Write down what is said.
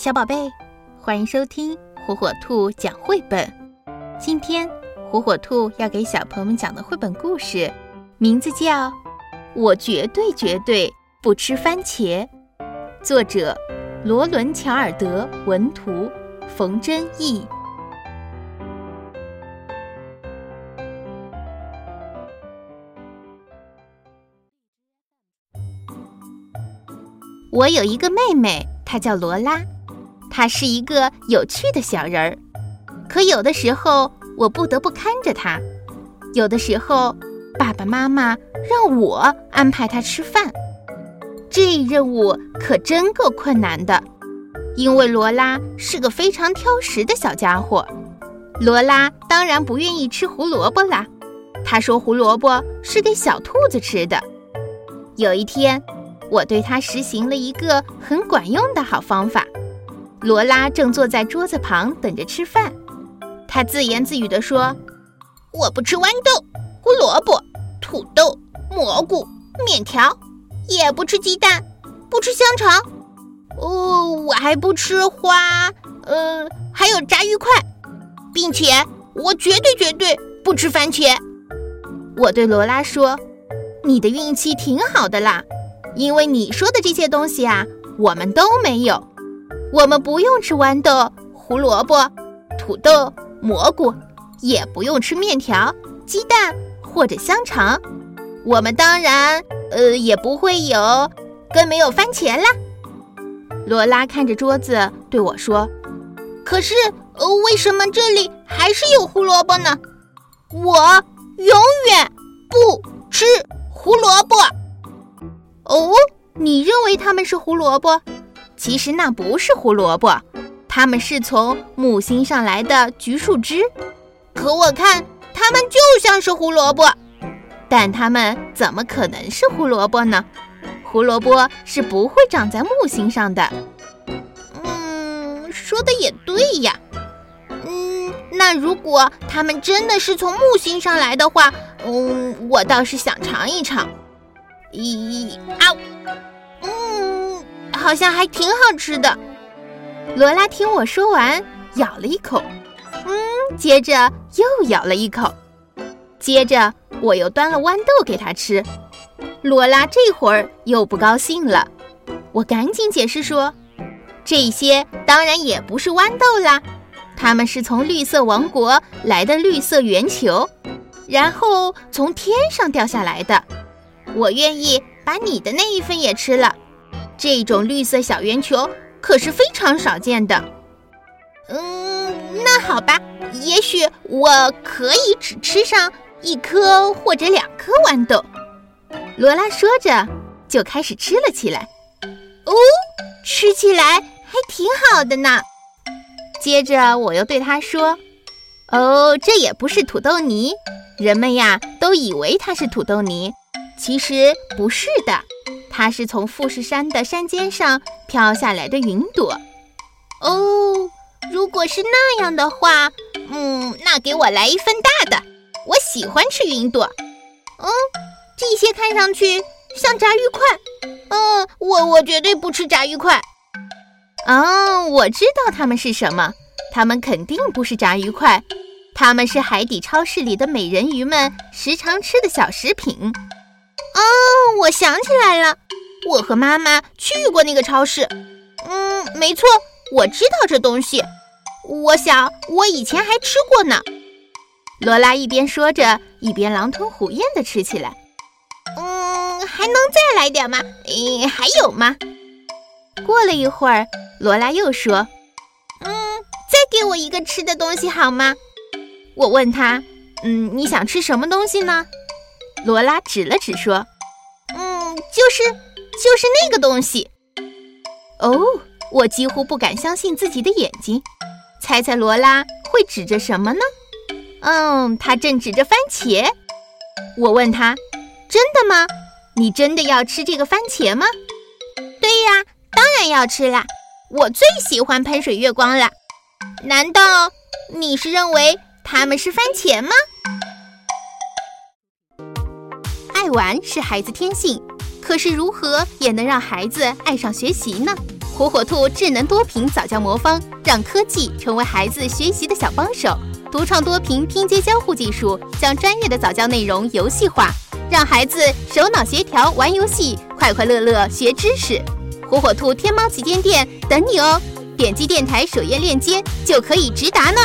小宝贝，欢迎收听火火兔讲绘本。今天火火兔要给小朋友们讲的绘本故事，名字叫《我绝对绝对不吃番茄》，作者罗伦·乔尔德，文图冯真义。我有一个妹妹，她叫罗拉。他是一个有趣的小人儿，可有的时候我不得不看着他，有的时候爸爸妈妈让我安排他吃饭，这任务可真够困难的，因为罗拉是个非常挑食的小家伙。罗拉当然不愿意吃胡萝卜啦，她说胡萝卜是给小兔子吃的。有一天，我对她实行了一个很管用的好方法。罗拉正坐在桌子旁等着吃饭，她自言自语地说：“我不吃豌豆、胡萝卜、土豆、蘑菇、面条，也不吃鸡蛋，不吃香肠，哦，我还不吃花，呃，还有炸鱼块，并且我绝对绝对不吃番茄。”我对罗拉说：“你的运气挺好的啦，因为你说的这些东西啊，我们都没有。”我们不用吃豌豆、胡萝卜、土豆、蘑菇，也不用吃面条、鸡蛋或者香肠。我们当然，呃，也不会有，更没有番茄啦。罗拉看着桌子对我说：“可是，呃，为什么这里还是有胡萝卜呢？我永远不吃胡萝卜。”哦，你认为它们是胡萝卜？其实那不是胡萝卜，它们是从木星上来的橘树枝。可我看它们就像是胡萝卜，但它们怎么可能是胡萝卜呢？胡萝卜是不会长在木星上的。嗯，说的也对呀。嗯，那如果它们真的是从木星上来的话，嗯，我倒是想尝一尝。咦啊！好像还挺好吃的。罗拉听我说完，咬了一口，嗯，接着又咬了一口，接着我又端了豌豆给他吃。罗拉这会儿又不高兴了，我赶紧解释说：“这些当然也不是豌豆啦，它们是从绿色王国来的绿色圆球，然后从天上掉下来的。我愿意把你的那一份也吃了。”这种绿色小圆球可是非常少见的。嗯，那好吧，也许我可以只吃上一颗或者两颗豌豆。罗拉说着，就开始吃了起来。哦，吃起来还挺好的呢。接着我又对他说：“哦，这也不是土豆泥，人们呀都以为它是土豆泥，其实不是的。”它是从富士山的山尖上飘下来的云朵。哦，如果是那样的话，嗯，那给我来一份大的。我喜欢吃云朵。嗯，这些看上去像炸鱼块。嗯，我我绝对不吃炸鱼块。哦，我知道它们是什么，它们肯定不是炸鱼块，它们是海底超市里的美人鱼们时常吃的小食品。哦，我想起来了。我和妈妈去过那个超市，嗯，没错，我知道这东西。我想我以前还吃过呢。罗拉一边说着，一边狼吞虎咽地吃起来。嗯，还能再来点吗？嗯，还有吗？过了一会儿，罗拉又说：“嗯，再给我一个吃的东西好吗？”我问他：“嗯，你想吃什么东西呢？”罗拉指了指说：“嗯，就是。”就是那个东西哦！我几乎不敢相信自己的眼睛。猜猜罗拉会指着什么呢？嗯，他正指着番茄。我问他：“真的吗？你真的要吃这个番茄吗？”“对呀，当然要吃啦！我最喜欢喷水月光了。难道你是认为它们是番茄吗？”爱玩是孩子天性。可是如何也能让孩子爱上学习呢？火火兔智能多屏早教魔方，让科技成为孩子学习的小帮手。独创多屏拼接交互技术，将专业的早教内容游戏化，让孩子手脑协调玩游戏，快快乐乐学知识。火火兔天猫旗舰店等你哦！点击电台首页链接就可以直达呢。